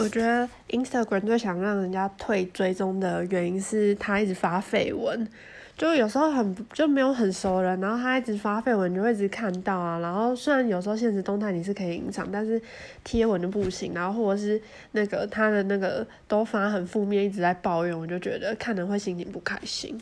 我觉得 Instagram 最想让人家退追踪的原因是他一直发绯闻，就有时候很就没有很熟人，然后他一直发绯闻，你就会一直看到啊。然后虽然有时候现实动态你是可以隐藏，但是贴文就不行。然后或者是那个他的那个都发很负面，一直在抱怨，我就觉得看人会心情不开心。